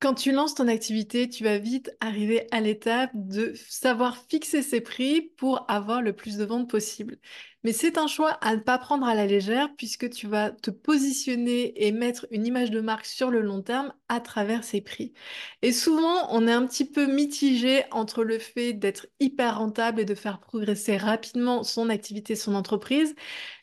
Quand tu lances ton activité, tu vas vite arriver à l'étape de savoir fixer ses prix pour avoir le plus de ventes possible. Mais c'est un choix à ne pas prendre à la légère puisque tu vas te positionner et mettre une image de marque sur le long terme à travers ces prix. Et souvent, on est un petit peu mitigé entre le fait d'être hyper rentable et de faire progresser rapidement son activité, son entreprise,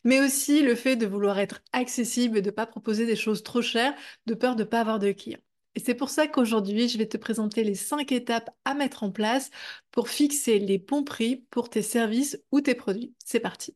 mais aussi le fait de vouloir être accessible et de ne pas proposer des choses trop chères de peur de ne pas avoir de clients. Et c'est pour ça qu'aujourd'hui, je vais te présenter les cinq étapes à mettre en place pour fixer les bons prix pour tes services ou tes produits. C'est parti.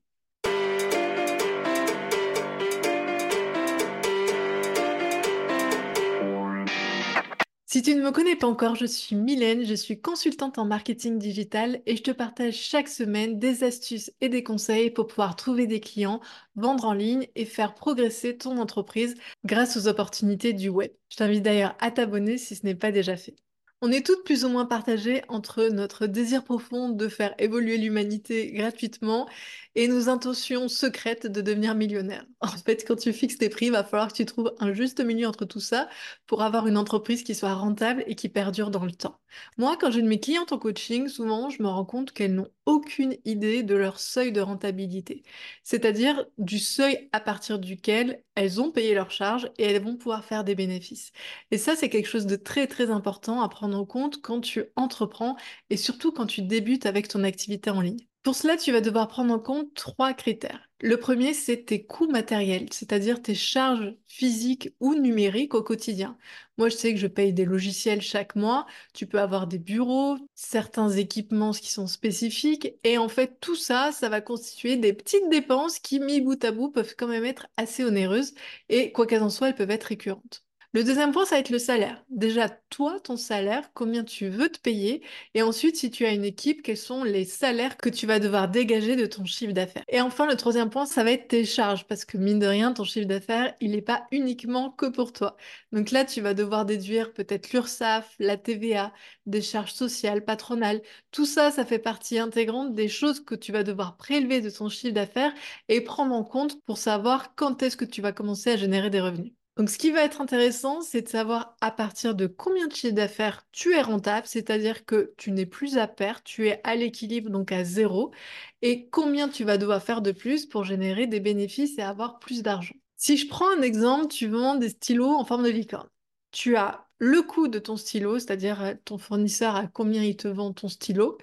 Si tu ne me connais pas encore, je suis Mylène, je suis consultante en marketing digital et je te partage chaque semaine des astuces et des conseils pour pouvoir trouver des clients, vendre en ligne et faire progresser ton entreprise grâce aux opportunités du web. Je t'invite d'ailleurs à t'abonner si ce n'est pas déjà fait. On est toutes plus ou moins partagées entre notre désir profond de faire évoluer l'humanité gratuitement et nos intentions secrètes de devenir millionnaire. En fait, quand tu fixes tes prix, il va falloir que tu trouves un juste milieu entre tout ça pour avoir une entreprise qui soit rentable et qui perdure dans le temps. Moi, quand j'ai de mes clientes en coaching, souvent, je me rends compte qu'elles n'ont aucune idée de leur seuil de rentabilité, c'est-à-dire du seuil à partir duquel elles ont payé leurs charges et elles vont pouvoir faire des bénéfices. Et ça, c'est quelque chose de très très important à prendre en compte quand tu entreprends et surtout quand tu débutes avec ton activité en ligne. Pour cela, tu vas devoir prendre en compte trois critères. Le premier, c'est tes coûts matériels, c'est-à-dire tes charges physiques ou numériques au quotidien. Moi, je sais que je paye des logiciels chaque mois. Tu peux avoir des bureaux, certains équipements qui sont spécifiques. Et en fait, tout ça, ça va constituer des petites dépenses qui, mis bout à bout, peuvent quand même être assez onéreuses. Et quoi qu'elles en soient, elles peuvent être récurrentes. Le deuxième point, ça va être le salaire. Déjà, toi, ton salaire, combien tu veux te payer? Et ensuite, si tu as une équipe, quels sont les salaires que tu vas devoir dégager de ton chiffre d'affaires? Et enfin, le troisième point, ça va être tes charges. Parce que mine de rien, ton chiffre d'affaires, il n'est pas uniquement que pour toi. Donc là, tu vas devoir déduire peut-être l'URSSAF, la TVA, des charges sociales, patronales. Tout ça, ça fait partie intégrante des choses que tu vas devoir prélever de ton chiffre d'affaires et prendre en compte pour savoir quand est-ce que tu vas commencer à générer des revenus. Donc, ce qui va être intéressant, c'est de savoir à partir de combien de chiffre d'affaires tu es rentable, c'est-à-dire que tu n'es plus à perte, tu es à l'équilibre, donc à zéro, et combien tu vas devoir faire de plus pour générer des bénéfices et avoir plus d'argent. Si je prends un exemple, tu vends des stylos en forme de licorne. Tu as le coût de ton stylo, c'est-à-dire euh, ton fournisseur à combien il te vend ton stylo.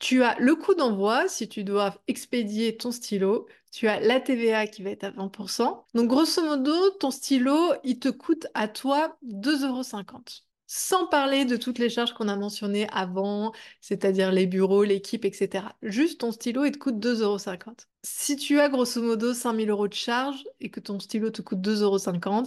Tu as le coût d'envoi si tu dois expédier ton stylo. Tu as la TVA qui va être à 20%. Donc grosso modo, ton stylo, il te coûte à toi 2,50 euros. Sans parler de toutes les charges qu'on a mentionnées avant, c'est-à-dire les bureaux, l'équipe, etc. Juste ton stylo, il te coûte 2,50 euros. Si tu as grosso modo 5000 euros de charge et que ton stylo te coûte 2,50 euros,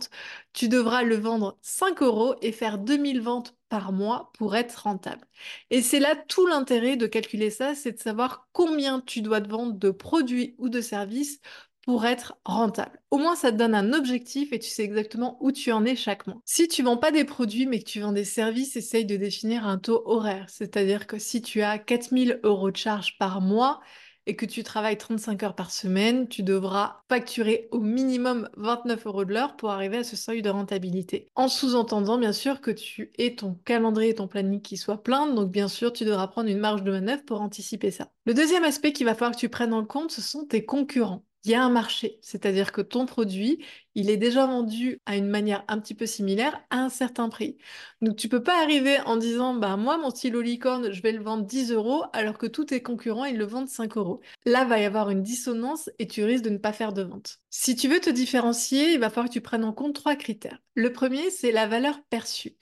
tu devras le vendre 5 euros et faire 2000 ventes par mois pour être rentable. Et c'est là tout l'intérêt de calculer ça, c'est de savoir combien tu dois te vendre de produits ou de services pour être rentable. Au moins, ça te donne un objectif et tu sais exactement où tu en es chaque mois. Si tu vends pas des produits mais que tu vends des services, essaye de définir un taux horaire. C'est-à-dire que si tu as 4000 euros de charge par mois, et que tu travailles 35 heures par semaine, tu devras facturer au minimum 29 euros de l'heure pour arriver à ce seuil de rentabilité. En sous-entendant bien sûr que tu aies ton calendrier et ton planning qui soient pleins, donc bien sûr tu devras prendre une marge de manœuvre pour anticiper ça. Le deuxième aspect qu'il va falloir que tu prennes en compte, ce sont tes concurrents il y a un marché, c'est-à-dire que ton produit, il est déjà vendu à une manière un petit peu similaire à un certain prix. Donc tu peux pas arriver en disant bah moi mon stylo licorne, je vais le vendre 10 euros alors que tous tes concurrents ils le vendent 5 euros. Là va y avoir une dissonance et tu risques de ne pas faire de vente. Si tu veux te différencier, il va falloir que tu prennes en compte trois critères. Le premier c'est la valeur perçue.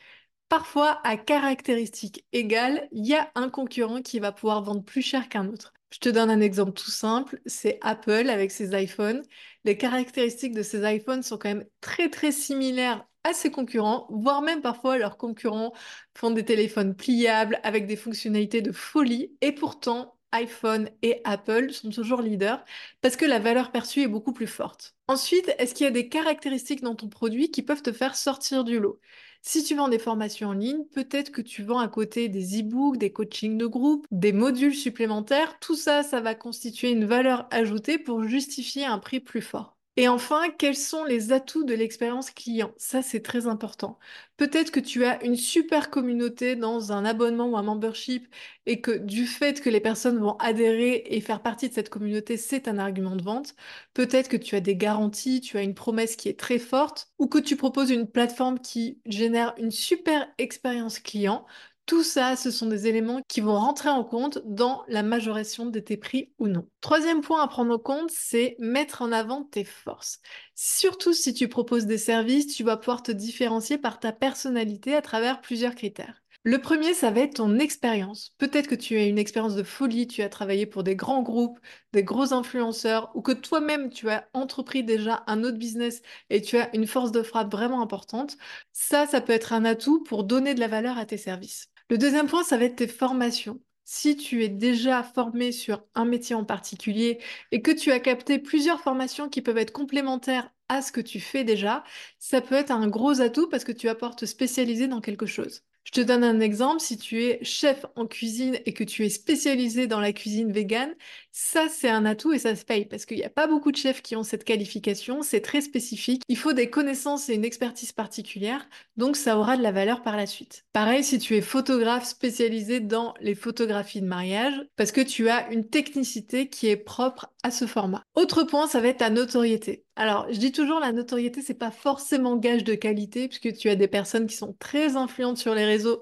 Parfois, à caractéristiques égales, il y a un concurrent qui va pouvoir vendre plus cher qu'un autre. Je te donne un exemple tout simple, c'est Apple avec ses iPhones. Les caractéristiques de ces iPhones sont quand même très très similaires à ses concurrents, voire même parfois leurs concurrents font des téléphones pliables avec des fonctionnalités de folie et pourtant iPhone et Apple sont toujours leaders parce que la valeur perçue est beaucoup plus forte. Ensuite, est-ce qu'il y a des caractéristiques dans ton produit qui peuvent te faire sortir du lot? Si tu vends des formations en ligne, peut-être que tu vends à côté des e-books, des coachings de groupe, des modules supplémentaires. Tout ça, ça va constituer une valeur ajoutée pour justifier un prix plus fort. Et enfin, quels sont les atouts de l'expérience client? Ça, c'est très important. Peut-être que tu as une super communauté dans un abonnement ou un membership et que du fait que les personnes vont adhérer et faire partie de cette communauté, c'est un argument de vente. Peut-être que tu as des garanties, tu as une promesse qui est très forte ou que tu proposes une plateforme qui génère une super expérience client. Tout ça, ce sont des éléments qui vont rentrer en compte dans la majoration de tes prix ou non. Troisième point à prendre en compte, c'est mettre en avant tes forces. Surtout si tu proposes des services, tu vas pouvoir te différencier par ta personnalité à travers plusieurs critères. Le premier, ça va être ton expérience. Peut-être que tu as une expérience de folie, tu as travaillé pour des grands groupes, des gros influenceurs, ou que toi-même tu as entrepris déjà un autre business et tu as une force de frappe vraiment importante. Ça, ça peut être un atout pour donner de la valeur à tes services. Le deuxième point, ça va être tes formations. Si tu es déjà formé sur un métier en particulier et que tu as capté plusieurs formations qui peuvent être complémentaires à ce que tu fais déjà, ça peut être un gros atout parce que tu pouvoir te spécialiser dans quelque chose. Je te donne un exemple, si tu es chef en cuisine et que tu es spécialisé dans la cuisine végane, ça c'est un atout et ça se paye parce qu'il n'y a pas beaucoup de chefs qui ont cette qualification, c'est très spécifique, il faut des connaissances et une expertise particulière, donc ça aura de la valeur par la suite. Pareil si tu es photographe spécialisé dans les photographies de mariage, parce que tu as une technicité qui est propre à ce format. Autre point, ça va être ta notoriété. Alors, je dis toujours, la notoriété, c'est pas forcément gage de qualité, puisque tu as des personnes qui sont très influentes sur les réseaux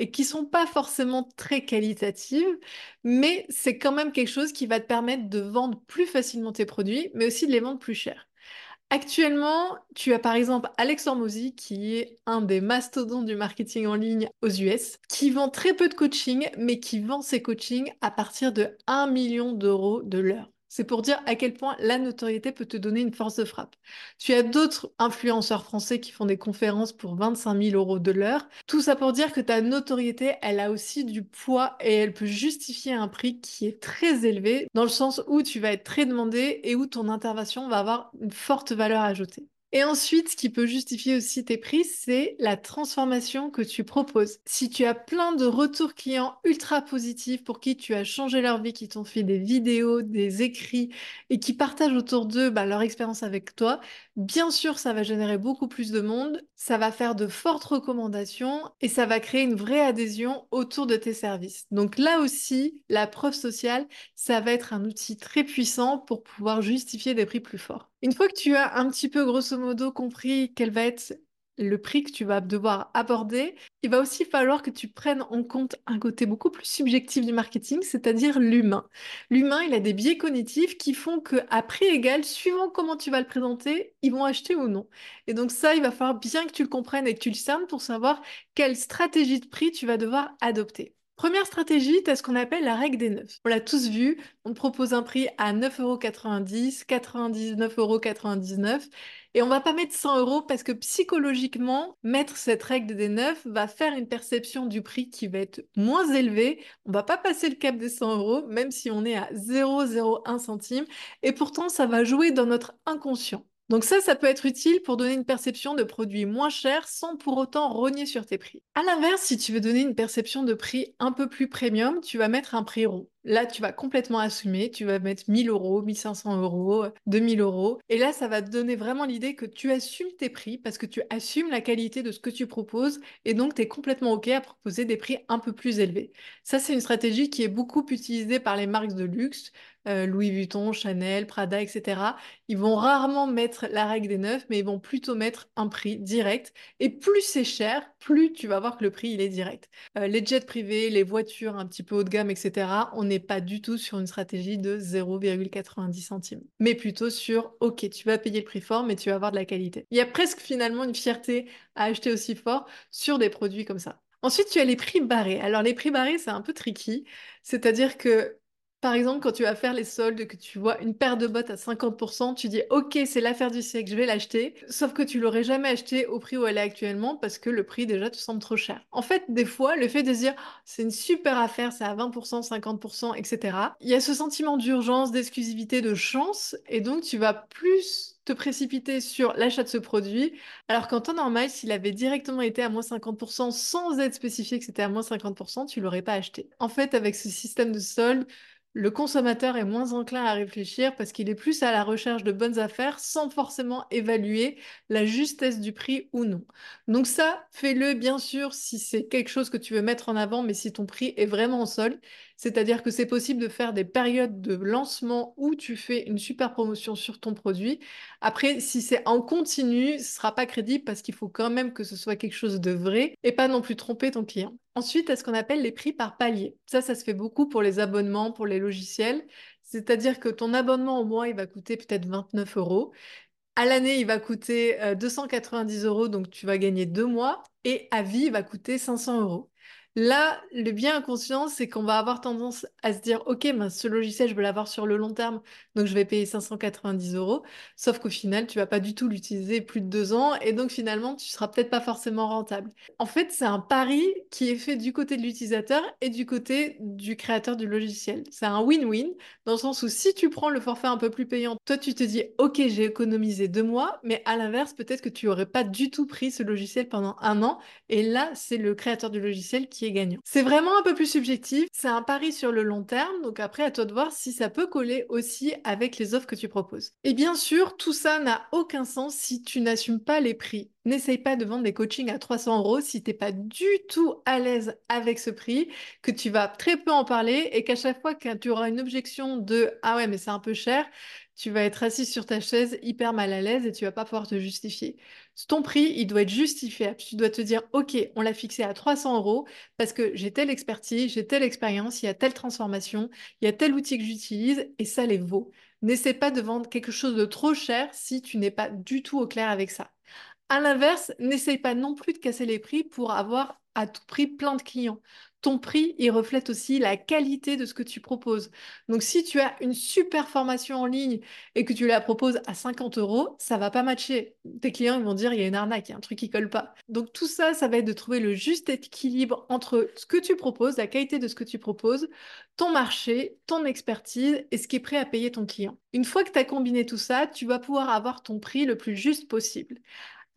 et qui sont pas forcément très qualitatives, mais c'est quand même quelque chose qui va te permettre de vendre plus facilement tes produits, mais aussi de les vendre plus cher. Actuellement, tu as par exemple Alex Hormozy, qui est un des mastodontes du marketing en ligne aux US, qui vend très peu de coaching, mais qui vend ses coachings à partir de 1 million d'euros de l'heure. C'est pour dire à quel point la notoriété peut te donner une force de frappe. Tu as d'autres influenceurs français qui font des conférences pour 25 000 euros de l'heure. Tout ça pour dire que ta notoriété, elle a aussi du poids et elle peut justifier un prix qui est très élevé, dans le sens où tu vas être très demandé et où ton intervention va avoir une forte valeur ajoutée. Et ensuite, ce qui peut justifier aussi tes prix, c'est la transformation que tu proposes. Si tu as plein de retours clients ultra positifs pour qui tu as changé leur vie, qui t'ont fait des vidéos, des écrits et qui partagent autour d'eux bah, leur expérience avec toi, bien sûr, ça va générer beaucoup plus de monde, ça va faire de fortes recommandations et ça va créer une vraie adhésion autour de tes services. Donc là aussi, la preuve sociale, ça va être un outil très puissant pour pouvoir justifier des prix plus forts. Une fois que tu as un petit peu grosso modo compris quel va être le prix que tu vas devoir aborder, il va aussi falloir que tu prennes en compte un côté beaucoup plus subjectif du marketing, c'est-à-dire l'humain. L'humain, il a des biais cognitifs qui font que à prix égal, suivant comment tu vas le présenter, ils vont acheter ou non. Et donc ça, il va falloir bien que tu le comprennes et que tu le cernes pour savoir quelle stratégie de prix tu vas devoir adopter. Première stratégie, tu as ce qu'on appelle la règle des 9. On l'a tous vu, on te propose un prix à 9,90€, 99,99€ et on va pas mettre 100 euros parce que psychologiquement, mettre cette règle des 9 va faire une perception du prix qui va être moins élevée. On va pas passer le cap des 100 euros, même si on est à 0,01 centime. Et pourtant, ça va jouer dans notre inconscient. Donc ça, ça peut être utile pour donner une perception de produit moins cher sans pour autant rogner sur tes prix. À l'inverse, si tu veux donner une perception de prix un peu plus premium, tu vas mettre un prix rond. Là, tu vas complètement assumer, tu vas mettre 1000 euros, 1500 euros, 2000 euros. Et là, ça va te donner vraiment l'idée que tu assumes tes prix parce que tu assumes la qualité de ce que tu proposes et donc tu es complètement OK à proposer des prix un peu plus élevés. Ça, c'est une stratégie qui est beaucoup utilisée par les marques de luxe, euh, Louis Vuitton, Chanel, Prada, etc. Ils vont rarement mettre la règle des neufs, mais ils vont plutôt mettre un prix direct. Et plus c'est cher, plus tu vas voir que le prix, il est direct. Euh, les jets privés, les voitures un petit peu haut de gamme, etc., on n'est pas du tout sur une stratégie de 0,90 centimes, mais plutôt sur OK, tu vas payer le prix fort, mais tu vas avoir de la qualité. Il y a presque finalement une fierté à acheter aussi fort sur des produits comme ça. Ensuite, tu as les prix barrés. Alors, les prix barrés, c'est un peu tricky. C'est-à-dire que par exemple, quand tu vas faire les soldes, que tu vois une paire de bottes à 50%, tu dis OK, c'est l'affaire du siècle, je vais l'acheter. Sauf que tu l'aurais jamais acheté au prix où elle est actuellement parce que le prix déjà te semble trop cher. En fait, des fois, le fait de se dire c'est une super affaire, c'est à 20%, 50%, etc. Il y a ce sentiment d'urgence, d'exclusivité, de chance, et donc tu vas plus te précipiter sur l'achat de ce produit, alors qu'en temps normal, s'il avait directement été à moins 50% sans être spécifié que c'était à moins 50%, tu l'aurais pas acheté. En fait, avec ce système de solde, Le consommateur est moins enclin à réfléchir parce qu'il est plus à la recherche de bonnes affaires sans forcément évaluer la justesse du prix ou non. Donc ça, fais-le bien sûr si c'est quelque chose que tu veux mettre en avant, mais si ton prix est vraiment en solde. C'est-à-dire que c'est possible de faire des périodes de lancement où tu fais une super promotion sur ton produit. Après, si c'est en continu, ce sera pas crédible parce qu'il faut quand même que ce soit quelque chose de vrai et pas non plus tromper ton client. Ensuite, à ce qu'on appelle les prix par palier. Ça, ça se fait beaucoup pour les abonnements, pour les logiciels. C'est-à-dire que ton abonnement au mois, il va coûter peut-être 29 euros. À l'année, il va coûter 290 euh, euros, donc tu vas gagner deux mois. Et à vie, il va coûter 500 euros. Là, le bien inconscient, c'est qu'on va avoir tendance à se dire, OK, ben, ce logiciel, je veux l'avoir sur le long terme, donc je vais payer 590 euros. Sauf qu'au final, tu vas pas du tout l'utiliser plus de deux ans, et donc finalement, tu seras peut-être pas forcément rentable. En fait, c'est un pari qui est fait du côté de l'utilisateur et du côté du créateur du logiciel. C'est un win-win, dans le sens où si tu prends le forfait un peu plus payant, toi, tu te dis, OK, j'ai économisé deux mois, mais à l'inverse, peut-être que tu aurais pas du tout pris ce logiciel pendant un an, et là, c'est le créateur du logiciel qui gagnant. C'est vraiment un peu plus subjectif, c'est un pari sur le long terme, donc après à toi de voir si ça peut coller aussi avec les offres que tu proposes. Et bien sûr, tout ça n'a aucun sens si tu n'assumes pas les prix. N'essaye pas de vendre des coachings à 300 euros si t'es pas du tout à l'aise avec ce prix, que tu vas très peu en parler et qu'à chaque fois que tu auras une objection de ah ouais mais c'est un peu cher, tu vas être assis sur ta chaise hyper mal à l'aise et tu vas pas pouvoir te justifier. Ton prix, il doit être justifié. Tu dois te dire, OK, on l'a fixé à 300 euros parce que j'ai telle expertise, j'ai telle expérience, il y a telle transformation, il y a tel outil que j'utilise et ça les vaut. N'essaie pas de vendre quelque chose de trop cher si tu n'es pas du tout au clair avec ça. À l'inverse, n'essaye pas non plus de casser les prix pour avoir à tout prix plein de clients ton prix, il reflète aussi la qualité de ce que tu proposes. Donc, si tu as une super formation en ligne et que tu la proposes à 50 euros, ça va pas matcher. Tes clients, vont dire, il y a une arnaque, il y a un truc qui colle pas. Donc, tout ça, ça va être de trouver le juste équilibre entre ce que tu proposes, la qualité de ce que tu proposes, ton marché, ton expertise et ce qui est prêt à payer ton client. Une fois que tu as combiné tout ça, tu vas pouvoir avoir ton prix le plus juste possible.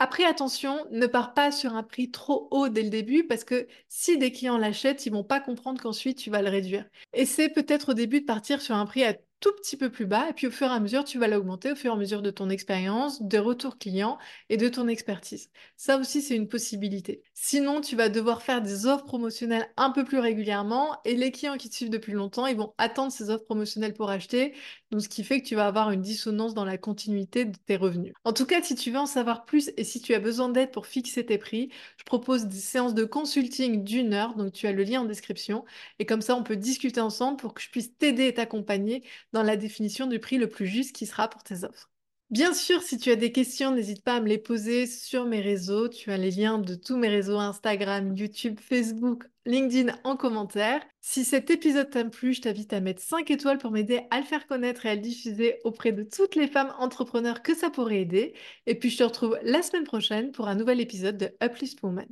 Après, attention, ne pars pas sur un prix trop haut dès le début parce que si des clients l'achètent, ils vont pas comprendre qu'ensuite tu vas le réduire. Et c'est peut-être au début de partir sur un prix à tout petit peu plus bas et puis au fur et à mesure, tu vas l'augmenter au fur et à mesure de ton expérience, de retours clients et de ton expertise. Ça aussi, c'est une possibilité. Sinon, tu vas devoir faire des offres promotionnelles un peu plus régulièrement et les clients qui te suivent depuis longtemps, ils vont attendre ces offres promotionnelles pour acheter. Donc, ce qui fait que tu vas avoir une dissonance dans la continuité de tes revenus. En tout cas, si tu veux en savoir plus et si tu as besoin d'aide pour fixer tes prix, je propose des séances de consulting d'une heure. Donc, tu as le lien en description. Et comme ça, on peut discuter ensemble pour que je puisse t'aider et t'accompagner dans la définition du prix le plus juste qui sera pour tes offres. Bien sûr, si tu as des questions, n'hésite pas à me les poser sur mes réseaux. Tu as les liens de tous mes réseaux Instagram, YouTube, Facebook, LinkedIn en commentaire. Si cet épisode t'a plu, je t'invite à mettre 5 étoiles pour m'aider à le faire connaître et à le diffuser auprès de toutes les femmes entrepreneurs que ça pourrait aider. Et puis je te retrouve la semaine prochaine pour un nouvel épisode de Uplift Woman.